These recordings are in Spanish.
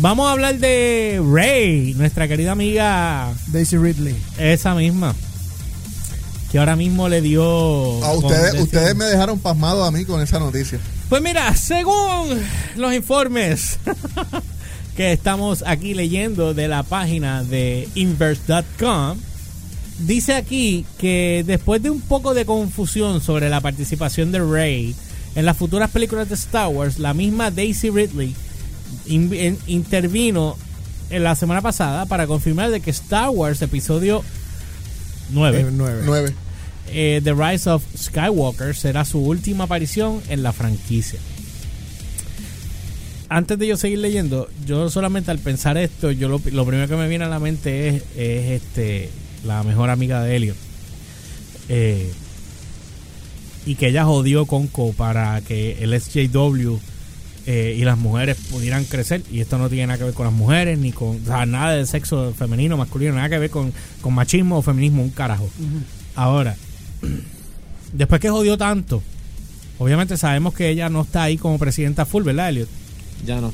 Vamos a hablar de Rey, nuestra querida amiga, Daisy Ridley. esa misma, que ahora mismo le dio... A ustedes, ustedes me dejaron pasmado a mí con esa noticia. Pues mira, según los informes que estamos aquí leyendo de la página de inverse.com, dice aquí que después de un poco de confusión sobre la participación de Rey en las futuras películas de Star Wars, la misma Daisy Ridley in- intervino en la semana pasada para confirmar de que Star Wars episodio 9 Eh, eh, The Rise of Skywalker será su última aparición en la franquicia. Antes de yo seguir leyendo, yo solamente al pensar esto, yo lo, lo primero que me viene a la mente es, es, este la mejor amiga de Helio. Eh, y que ella jodió Conco para que el SJW eh, y las mujeres pudieran crecer. Y esto no tiene nada que ver con las mujeres, ni con o sea, nada de sexo femenino, masculino, nada que ver con, con machismo o feminismo, un carajo. Ahora, después que jodió tanto, obviamente sabemos que ella no está ahí como presidenta full, ¿verdad, Elliot? Ya no.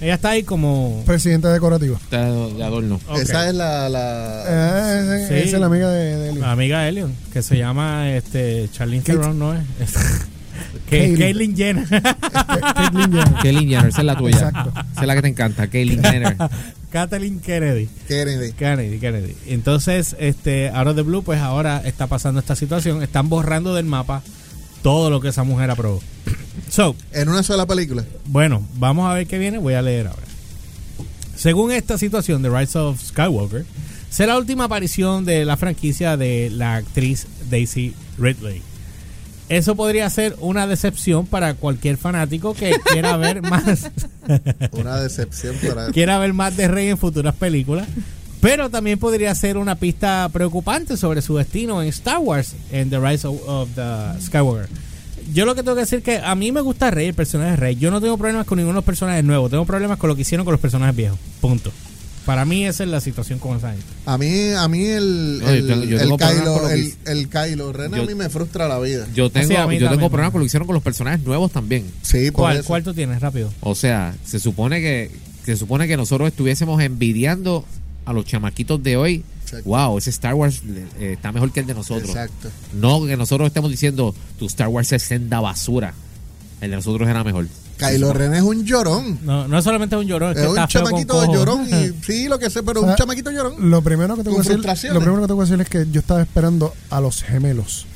Ella está ahí como... Presidenta decorativa. Está de adorno. Esa es la. la Eh, esa- Sí. Esa es la amiga de, de Elliot. La amiga de Elion, que se llama este Charlene. Theron, ¿no es? Caitlyn Jenner. Caitlyn Jenner. Caitlyn Jenner, esa es la tuya. Exacto. Esa es la que te encanta, Caitlyn Jenner. Kathleen Kennedy. Kennedy. Kennedy, Kennedy. Entonces, este, out of the blue, pues ahora está pasando esta situación. Están borrando del mapa todo lo que esa mujer aprobó. So, En una sola película. Bueno, vamos a ver qué viene. Voy a leer ahora. Según esta situación de Rise of Skywalker, será la última aparición de la franquicia de la actriz Daisy Ridley. Eso podría ser una decepción para cualquier fanático que quiera ver más Una decepción para. quiera ver más de Rey en futuras películas. Pero también podría ser una pista preocupante sobre su destino en Star Wars, en The Rise of, of the Skywalker. Yo lo que tengo que decir es que a mí me gusta Rey, el personaje de Rey. Yo no tengo problemas con ninguno de los personajes nuevos. Tengo problemas con lo que hicieron con los personajes viejos. Punto. Para mí esa es la situación con esa gente. A mí, a mí el, No, el, tengo- el tengo Kylo, el, hice. el Kylo Ren a mí me frustra la vida. Yo tengo, Sí, a mí yo tengo también. problemas con lo que hicieron con los personajes nuevos también. Sí, por ¿Cuál, eso. ¿Cuál tú tienes? Rápido. O sea, se supone que se supone que nosotros estuviésemos envidiando a los chamaquitos de hoy. Exacto. Wow, ese Star Wars eh, está mejor que el de nosotros. Exacto. No que nosotros estemos diciendo tu Star Wars es senda basura. El de nosotros era mejor. Kylo Ren es un llorón. No, no es solamente un llorón, es Es que un está feo con chamaquito cojo. llorón. Y, sí, lo que sé, pero O sea, un chamaquito llorón. Lo primero que tengo Con que decir, lo primero que tengo que decir es que yo estaba esperando a los gemelos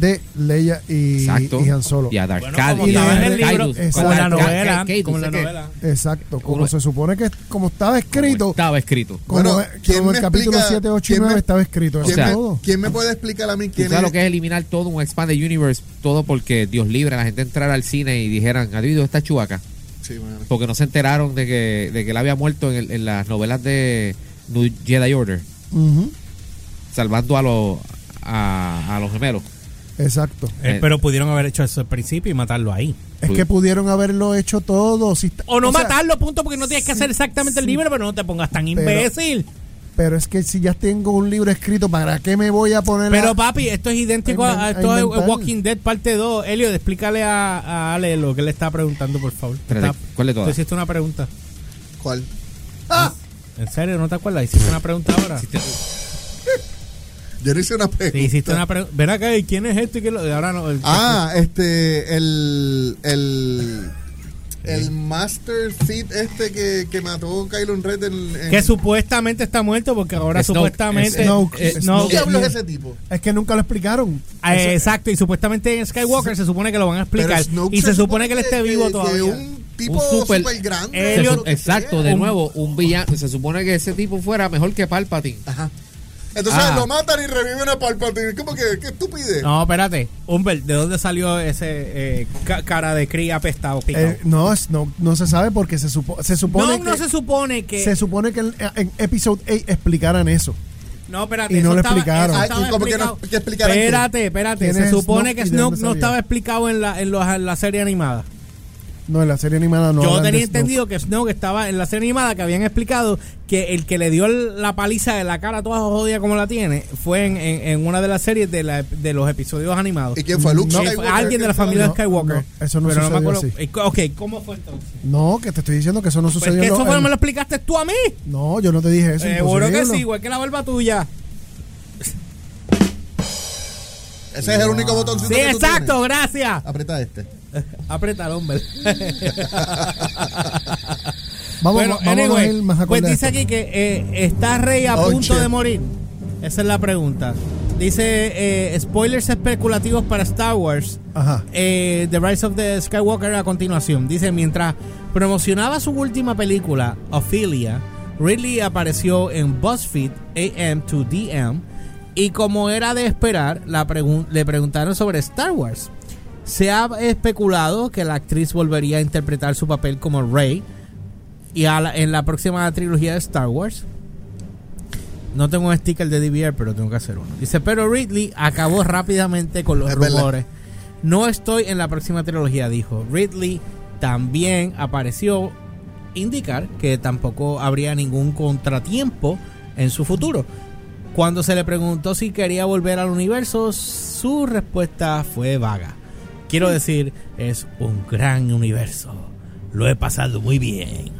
de Leia y, Exacto. y Han Solo. Y a Darth Bueno, Cal- como estaba en Darth el libro, como la novela, como la novela. Exacto, como se supone que como estaba escrito, Como estaba escrito. como, Bueno, ¿quién como me el capítulo explica- 7, 8 y quién me- 9 estaba escrito. ¿Quién, es sea, me, quién me puede explicar a mí ¿Tú quién es? lo que es eliminar todo un Expanded Universe? Todo porque Dios libre a la gente entrar al cine y dijeran, ¿ha habido esta chubaca? Sí. Porque no se enteraron de que, de que él había muerto en, el- en las novelas de New Jedi Order, Ujú, salvando a los a, a los gemelos. Exacto. Eh, pero pudieron haber hecho eso al principio y matarlo ahí. Es que pudieron haberlo hecho todo. si está- O no sea, matarlo, punto, porque no tienes que hacer exactamente el libro, pero no te pongas tan Pero- imbécil. Pero es que si ya tengo un libro escrito, ¿para qué me voy a poner Pero a- papi, esto es idéntico a, a A esto es. Walking Dead parte 2. Elio, explícale a, a Ale lo que le está preguntando, por favor. Espérate, Está- ¿cuál de todas? hiciste una pregunta. ¿Cuál? ¿En serio? ¿No te acuerdas? Hiciste una pregunta ahora. Yo no hice una Sí, pregunta. hiciste una pregunta. Ven acá, ¿y quién es esto? ¿Y quién lo- Ahora no. el- Ah, este, el, el, el Master Seed este que, que mató Kylo Ren en, en- que supuestamente está muerto porque ahora Snoke, supuestamente. Snoke, eh, Snoke. no, ¿Qué es ese tipo? Es que nunca lo explicaron. Ah, exacto, y supuestamente en Skywalker se supone que lo van a explicar. Y se, supone que él esté vivo que todavía. un tipo Un super- super grande. Eh, Elliot- exacto, de Un- nuevo, un villano. Se supone que ese tipo fuera mejor que Palpatine. Ajá. Entonces Ah. lo matan y reviven a Palpatine. ¿Cómo que? ¿Qué estupidez? No, espérate. Humbert, ¿de dónde salió ese eh, ca- cara de cría apestado? Eh, no, no, no se sabe porque se, supo- se supone no, que, no se supone que. se supone que en, en Episode 8 explicaran eso. no, espérate. y no lo explicaron. eso estaba ¿y cómo que no- que? Espérate, espérate. ¿Quién Se supone Snoke que Snoke no estaba explicado en la, en, los- en la serie animada. No, en la serie animada no. Yo tenía de Snoke. entendido que Snoke estaba en la serie animada que habían explicado que el que le dio el- la paliza de la cara toda jodida como la tiene fue en, en- en una de las series de, la- de los episodios animados. ¿Y quién fue? Luke No, fue alguien de la familia No, Skywalker. no, eso no pero no me sucedió acuerdo. así. Eh, Ok, ¿cómo fue entonces? No, que te estoy diciendo que eso no Pues sucedió. que en eso fue, en- me lo explicaste tú a mí. No, yo no te dije eso. Seguro que imposible. sí, igual que la barba tuya. Ese es el único botoncito Sí, que tú exacto, tienes. gracias. Aprieta este. Aprieta el hombre. Vamos, bueno, vamos anyway, a ir más pues dice aquí que eh, está Rey a Oh, punto shit. de morir. Esa es la pregunta. Dice eh, spoilers especulativos para Star Wars. Ajá. eh, The Rise of the Skywalker a continuación. Dice, mientras promocionaba su última película, Ophelia, Ridley apareció en BuzzFeed AM to DM y como era de esperar, la pregun- le preguntaron sobre Star Wars. Se ha especulado que la actriz volvería a interpretar su papel como Rey y a la- en la próxima trilogía de Star Wars. No tengo un sticker de DVR, pero tengo que hacer uno. Dice, pero Ridley acabó rápidamente con los Es verdad. rumores. No estoy en la próxima trilogía, dijo. Ridley también apareció indicar que tampoco habría ningún contratiempo en su futuro. Cuando se le preguntó si quería volver al universo, su respuesta fue vaga. Quiero decir, es un gran universo. Lo he pasado muy bien.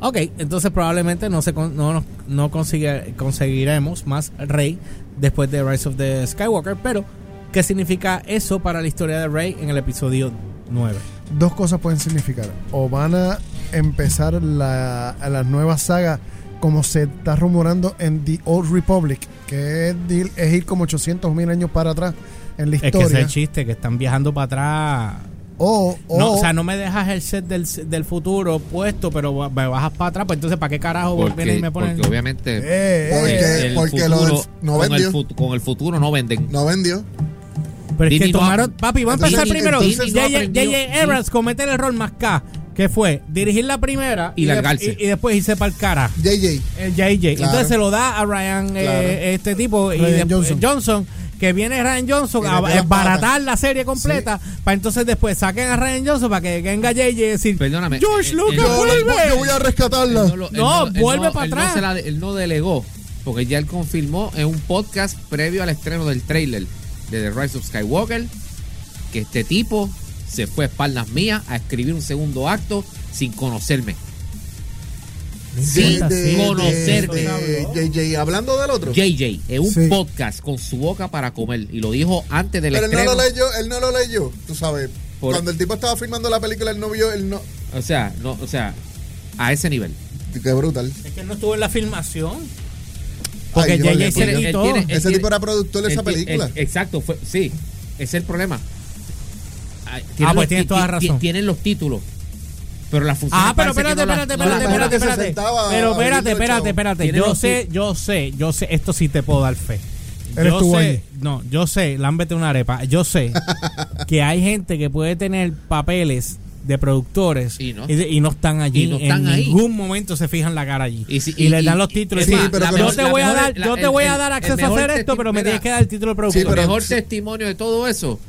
Ok, entonces probablemente no se con- no, nos- no consigue- conseguiremos más Rey después de Rise of the Skywalker, pero ¿qué significa eso para la historia de Rey en el episodio 9? Dos cosas pueden significar. O van a empezar la, a la nueva saga como se está rumorando en The Old Republic, que es, es ir como 800 mil años para atrás en la Es que ese es historia. el chiste, que están viajando para atrás. o, o, No, o sea, no me dejas el set del, del futuro puesto, pero me bajas para atrás. Pues entonces, ¿para qué carajo vienen Porque, y me ponen? porque obviamente Eh, eh, Porque- el porque lo futuro, del- no con, el con futuro no venden. No vendió. Pero es que no tomaron. Papi, va a empezar primero. J.J. Abrams comete el error más K, que fue dirigir la primera Y de- largarse. y, y después irse para el cara. JJ. El JJ. Claro. Entonces se lo da a Ryan, eh, este tipo, y Ryan después- Johnson. Johnson. que viene Ryan Johnson Y a embaratar la serie completa, para entonces después saquen a Ryan Johnson para que venga JJ y decir, Perdóname, George eh, Lucas, eh, Yo, vuelve. yo voy a rescatarla. Él lo- él No, él vuelve para él atrás. se la- él no delegó, porque ya él confirmó en un podcast previo al estreno del trailer de The Rise of Skywalker que este tipo se fue a espaldas mías a escribir un segundo acto sin conocerme. Sin de, conocerme. de- de JJ. Hablando del otro. JJ, en un Sí. podcast con su boca para comer, y lo dijo antes del Pero él no lo leyó, él no lo leyó, tú sabes. Por- Cuando el tipo estaba filmando la película, él no vio, él no. O sea, no, o sea, a ese nivel. Qué brutal. Es que él no estuvo en la filmación. Porque Ay, JJ se le quitó. Ese tiene- tipo era productor de esa película. exacto, fue, sí, ese es el problema. Ah, pues los- tienes toda razón. Tienen los títulos, pero la función. Ah, pero espérate, espérate, espérate, espérate, Pero espérate, el espérate, espérate. Yo sé, yo sé, yo sé, esto sí te puedo dar fe. Yo sé, ahí. no, yo sé, lámbete una arepa. Yo sé que hay gente que puede tener papeles de productores Y no. de- y no están allí. Y no están en ahí. ningún momento se fijan la cara allí. Y si- Y, y- les dan los títulos. sí, más, pero yo te voy a dar, la- yo te el- voy a el- dar el acceso a hacer esto, pero me tienes que dar el título de Sí, productor. el pero- mejor sí. testimonio de todo eso.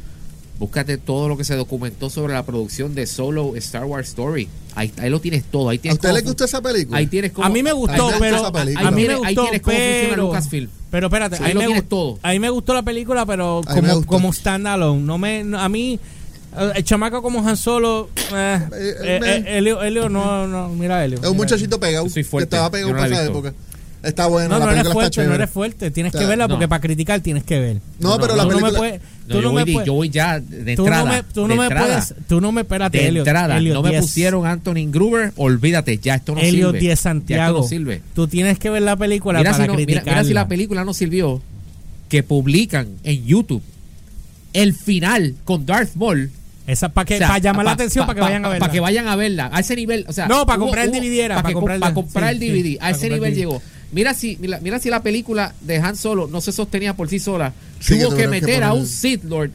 Búscate todo lo que se documentó sobre la producción de Solo Star Wars Story. Ahí, ahí lo tienes todo. Ahí ¿A tienes usted le gustó esa película? Ahí tienes cómo- a mí me gustó, A mí pero película. a mí me Ahí gustó, tienes cómo funciona pero, Lucasfilm. pero espérate, Ahí ahí lo me, tienes gustó, todo. ahí me gustó la película, pero A mí como, como standalone, no me, no- a mí eh, el chamaco como Han Solo, eh, Eh, eh, eh, Helio, Helio, no, no, mira Helio. Es un muchachito pegado. Que fuerte. estaba pegado para esa época. Está bueno, No, la no eres película está fuerte, no eres fuerte. Tienes que verla no. porque para criticar tienes que ver. No, pero la no me película- puedes, No, tú yo, no voy, me de- puedes, yo voy ya de tú no entrada. me, tú no me entrada, puedes, tú no me, espérate, de Elliot, entrada. Elliot no me 10. pusieron Anthony Gruber. Olvídate, ya esto no Elliot sirve. 10 Ya esto Santiago. no sirve. Tú tienes que ver la película Mira para si, no- mira- criticarla. mira si la película no sirvió, que publican en YouTube el final con Darth Maul. Esa para que O sea, para llamar la atención pa- para que vayan a verla. Para que vayan a verla. A ese nivel, o sea. No, para comprar el DVD era, Para, comprar el- comprar DVD. a ese nivel llegó. Mira si, mira, mira si la película de Han Solo no se sostenía por sí sola. Sí, tuvo que meter a poner- un Sith Lord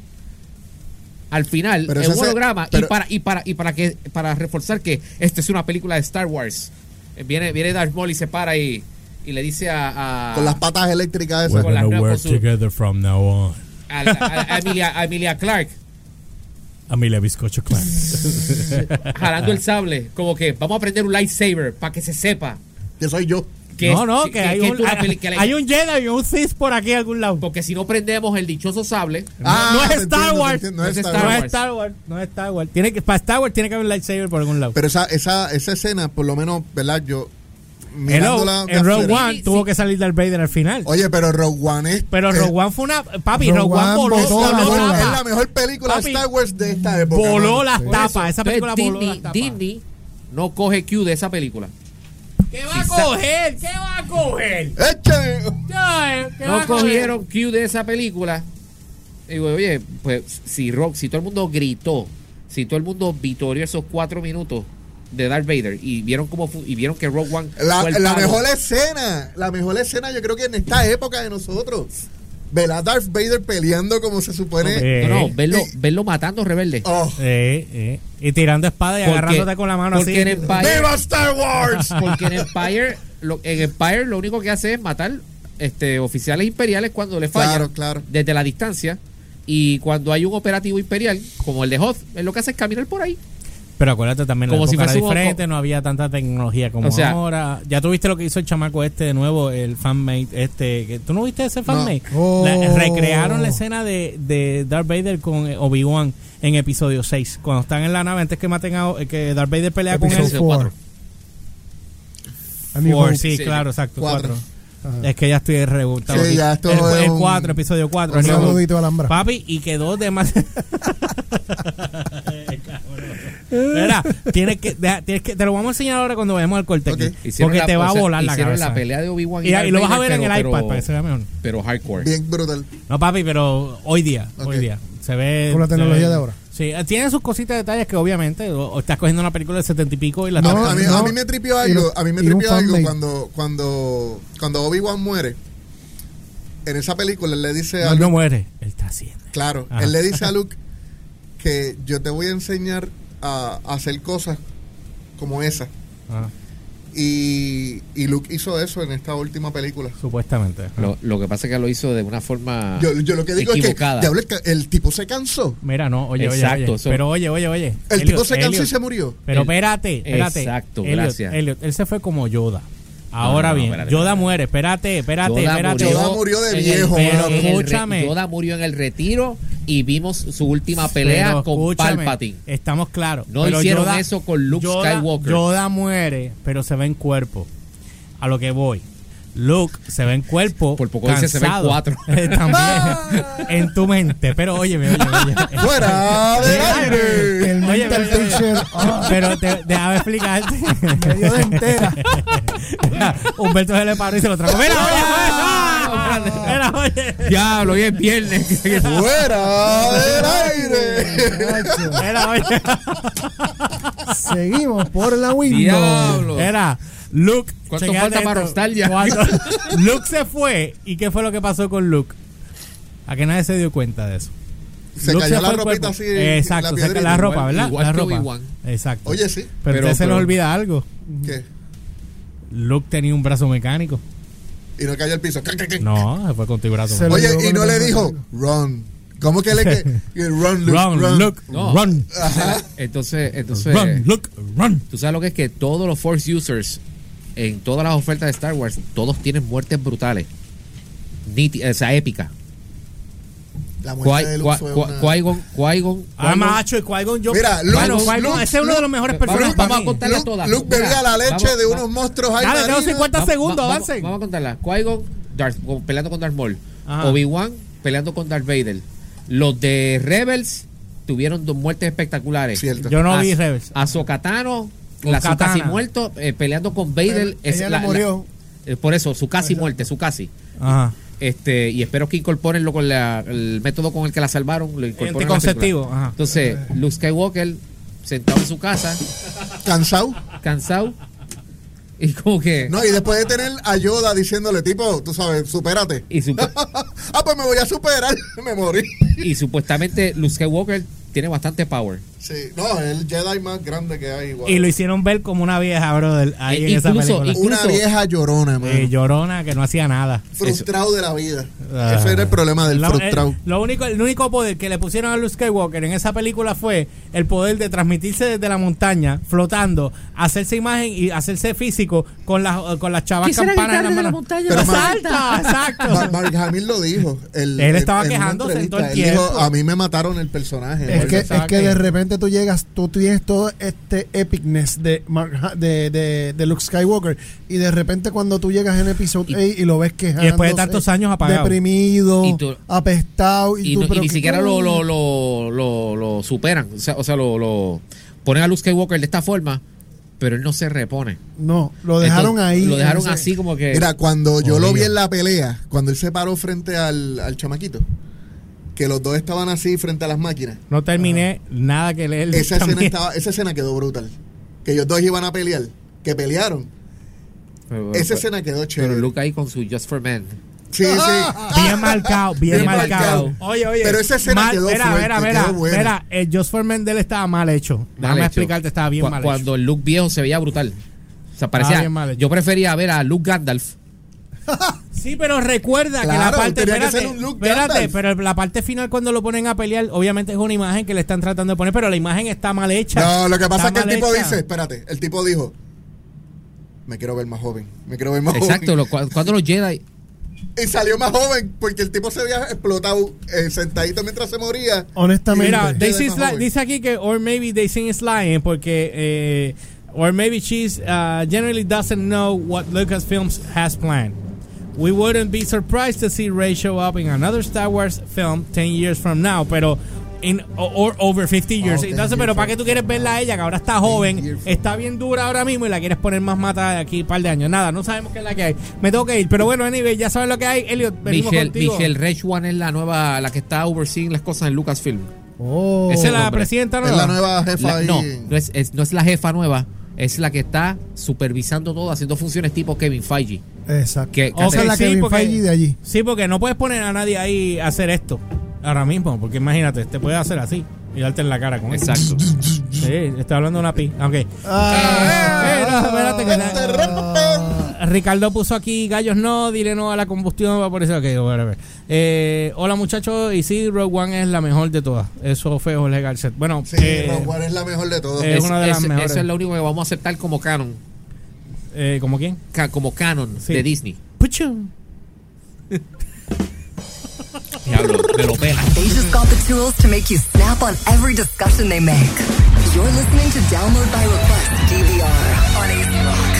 al final Pero en un holograma pero- y para y para y para que para reforzar que esta es una película de Star Wars. Eh, Viene viene Darth Maul y se para y, y le dice a, a Con las patas eléctricas We're esas. con la- con su- together from now on. a, a- a Emilia, a Emilia Clark. A mí le bizcocho claro. jalando el sable, como que vamos a aprender un lightsaber para que se sepa Que soy yo. Que no, no, que, hay, que un, es una peli- que la- hay un Jedi y un Sith por aquí a algún lado. porque si no prendemos el dichoso sable, Ah, no es Star entiendo, Wars. entiendo, No es Star no Wars. es Star Wars, no es Star Wars. Tiene que, para Star Wars tiene que haber un lightsaber por algún lado. Pero esa, esa, esa escena, por lo menos, ¿verdad? Yo. Hello, en Rogue One Sí, tuvo sí. que salir Darth Vader al final. Oye, pero Rogue One es. pero es- Rogue One fue una. Papi, Rogue Rogue One voló, la, es la mejor película Papi, de Star Wars de esta época. voló las tapas. Esa película entonces, voló Disney, las tapas. Disney no coge Q de esa película. ¿Qué va a coger? ¿Qué va a coger? Échale. Ay, ¿qué va a No cogieron Q de esa película. Y digo, oye, pues si Rock, si todo el mundo gritó, si todo el mundo vitorió esos cuatro minutos de Darth Vader y vieron cómo y vieron que Rogue One La, fue el la mejor escena, la mejor escena yo creo que en esta época de nosotros. Ver a Darth Vader peleando como se supone. Eh. No, no, verlo, verlo matando rebeldes. Oh, Eh, eh. Y tirando espada y Porque- agarrándote con la mano porque así. en Empire, ¡Viva Star Wars! porque en Empire, lo, en Empire lo único que hace es matar este oficiales imperiales cuando le falla Claro, claro. desde la distancia. Y cuando hay un operativo imperial, como el de Hoth, es lo que hace es caminar por ahí. Pero acuérdate también, la Como si época era fuese un- diferente, no había tanta tecnología como O sea- ahora. Ya tuviste lo que hizo el chamaco este de nuevo, el fanmate este. ¿Tú no viste ese fanmate? Oh. La- recrearon la escena de, de Darth Vader con eh, Obi-Wan en episodio 6. Cuando están en la nave, antes que maten a eh, que Darth Vader pelea con Episodio él. Episodio 4. A mí Four, Hope. sí, Sí. claro, exacto. Cuatro. Cuatro. Ajá. Es que ya estoy revoltado. Sí, ya esto el, es el un- 4, episodio 4. Un saludito a Alhambra. Papi, y quedó de más. Mira, tienes que, deja- tienes que, te lo vamos a enseñar ahora cuando vayamos al corte Porque la- te va o a sea, volar la cabeza. la pelea de Obi-Wan y, lo vas a ver en el iPad pero- para que se vea mejor. Pero hardcore. Bien brutal. No, papi, pero hoy día, hoy día. Se ve. Con la tecnología ve- de ahora. Sí, tiene sus cositas, detalles que obviamente, o, o estás cogiendo una película de setenta y pico y la A- No, a, mí, no. a mí me tripió algo, a mí me tripió algo cuando, cuando, cuando Obi-Wan muere. En esa película él le dice a no, no Luke, muere, él está haciendo. claro, Ajá. él le dice a Luke que yo te voy a enseñar a, a hacer cosas como esa. Ah, Y, y Luke hizo eso en esta última película. supuestamente. Lo, lo que pasa es que lo hizo de una forma Yo, yo lo que digo equivocada. es que el, tipo se cansó. Mira, no, oye, oye, Exacto, oye. eso- Pero oye, oye, oye. El Elliot, tipo se cansó Elliot, y se murió. Pero El- espérate, espérate. Exacto, Elliot, gracias. Elliot, él se fue como Yoda. Ahora no, no, bien, espérate, Yoda espérate. muere, espérate, espérate, Yoda espérate. Yoda murió de el- viejo, pero el re- Escúchame. Yoda murió en el retiro y vimos su última pelea Pero con Palpatine. Estamos claros. No Pero hicieron eso con Luke Yoda- Skywalker. Yoda muere, pero se ve en cuerpo. A lo que voy. Luke se ve en cuerpo. Por poco dice se ve en cansado. cuatro. Eh, También. en tu mente. Pero óyeme, óyeme, óyeme. ¡Fuera del aire! El Oye, mental oye, oye. picture. ah, Pero te, déjame explicarte. me dio de entera. Humberto se le paró y se lo trajo. ¡Mira, oye! ¡Ah! Mira, oye! Diablo, hoy es viernes. ¡Fuera del aire! Mira, oye. Seguimos por la window. Diablo. Era Luke. ¿Cuánto falta para? Cuando Luke se fue. ¿Y qué fue lo que pasó con Luke? A que nadie se dio cuenta de eso. Se Luke cayó la ropita así. Exacto, la la ropa, igual- ¿verdad? igual la ropa. Exacto. Oye, sí. pero, pero- se pero- olvida algo. ¿Qué? Luke tenía un brazo mecánico. Y no cayó al piso. No, se fue con tu brazo Se. Oye, y no le dijo, run. ¿Cómo que le que run, Luke, Run, run? Luke, No. run. Entonces, entonces Run, Luke, run. tú sabes lo que es que todos los Force users en todas las ofertas de Star Wars, todos tienen muertes brutales. Niti- o sea, épica. La muerte de Qui- Luke Qui- fue Qui- una... Qui-Gon, Ah, macho, y Qui-Gon yo. Mira, Luke- bueno, Luke- Qui-Gon, ese es uno de los mejores Vamos- personajes vamos a Luke, todas. Luke bebía la leche vamos- de unos monstruos ahí Dale, tengo marinos. 50 Vamos- segundos, vamos- avancen. Vamos a contarla. Qui-Gon peleando con Darth Maul. Obi-Wan peleando con Darth Vader. Los de Rebels tuvieron dos muertes espectaculares. Cierto. Yo no vi Rebels. Azokatano, la su casi muerto, eh, peleando con Vader. Es ella la- murió. la- eh, por eso, su casi muerte, su casi. Ajá. Este, y espero que incorporen lo con la- el método con el que la salvaron. Lo incorporen en la Anticonceptivo, película. ajá. Entonces, Luke Skywalker sentado en su casa, Cansado. cansado. Y como que. No, y después de tener a Yoda diciéndole, tipo, tú sabes, supérate. Y, supu- ah, pues me voy a superar. me morí. y supuestamente Luke Skywalker tiene bastante power. Sí, no, es el Jedi más grande que hay. igual. Y lo hicieron ver como una vieja, brother, ahí Eh, en esa incluso- película. incluso- Una vieja llorona, hermano. Eh, llorona que no hacía nada. frustrado de la vida. Ah. Ese era el problema del La- frustrado. eh, lo único, el único poder que le pusieron a Luke Skywalker en esa película fue el poder de transmitirse desde la montaña, flotando, hacerse imagen y hacerse físico con las con las chavas ¿Qué será campanas en las desde la montaña? Pero más- Exacto, exacto. Ma- Mark Hamill lo dijo. El- Él estaba en quejándose entrevista. todo el Él dijo, tiempo. a mí me mataron el personaje. Es que, es que- de repente tú llegas, tú tienes todo este epicness de, Mark de, de, de Luke Skywalker y de repente cuando tú llegas en episodio Y- 8 y lo ves que Y después de tantos años apagado. deprimido, Y tú- apestado y, y, tú, no- y pero ni ¿qué siquiera lo, lo, lo, lo, lo superan. O sea, o sea lo, lo ponen a Luke Skywalker de esta forma, pero él no se repone. No, lo dejaron Entonces, ahí. Lo dejaron así como que. Mira, cuando yo lo vi en la pelea, cuando él se paró frente al, al chamaquito, que los dos estaban así frente a las máquinas, No terminé nada que leer. esa escena, estaba, esa escena quedó brutal. Que ellos dos iban a pelear, que pelearon. pero, Esa pero- escena quedó pero chévere. Luke ahí con su Just for Men. Sí, sí. Bien marcado, bien, Bien marcado. marcado. Oye, oye. Pero esa escena quedó mira, fuerte, mira, quedó mira, buena. mira, el Just for Mendel estaba mal hecho. Mal Déjame hecho. explicarte, estaba bien Cu- mal Cuando el Luke viejo se veía brutal. O sea, parecía. bien mal hecho. yo prefería ver a Luke Gandalf. Sí, pero recuerda que la parte. que Espérate, un espérate, pero la parte final cuando lo ponen a pelear, obviamente es una imagen que le están tratando de poner, pero la imagen está mal hecha. No, lo que pasa es que el tipo hecha. dice, espérate, el tipo dijo, me quiero ver más joven, me quiero ver más Exacto. joven. lo- cu- cuando los Jedi. Y salió más joven porque el tipo se había explotado eh, sentadito mientras se moría. Honestamente. Mira, dice aquí que, or maybe they think it's lying, porque, eh, or maybe she's uh, generally doesn't know what Lucasfilms has planned. We wouldn't be surprised to see Rey show up in another Star Wars film 10 years from now, pero in or over 50 years. Oh, 10 Entonces, pero ¿para qué tú quieres verla a ella que ahora está joven, está bien dura ahora mismo y la quieres poner más mata de aquí un par de años? Nada, no sabemos qué es la que hay. Me tengo que ir, pero bueno, anyway, ya saben lo que hay. Elliot, venimos Michelle, contigo. Michelle Rechwan es la nueva, la que está overseeing las cosas en Lucasfilm. Oh. Esa es la hombre. presidenta Es nueva. la nueva jefa La- ahí. no, no es, es- no es la jefa nueva, es la que está supervisando todo, haciendo funciones tipo Kevin Feige. Exacto. Que- que Ok, es la sí, Kevin porque- Feige de allí. Sí, porque no puedes poner a nadie ahí a hacer esto ahora mismo, porque imagínate, te puede hacer así y darte en la cara con eso. Exacto. Sí, estoy hablando de una pi. Ok. Ah. Eh, no, espérate que Ah. Ricardo puso aquí gallos no, dile no a la combustión, va por eso. Ok, whatever. Eh, hola muchachos, y sí, Rogue One es la mejor de todas. Eso fue Jorge Garcet. Bueno, Sí, eh, Rogue One es la mejor de todas. eh, Es una de las mejores. Eso es lo único que vamos a aceptar como canon. eh, ¿como quién? ca- como canon Sí. de Disney. Puchum. Diablo, me lo pela. They just got the tools to make you snap on every discussion they make. You're listening to Download by Request DVR on AC Rock.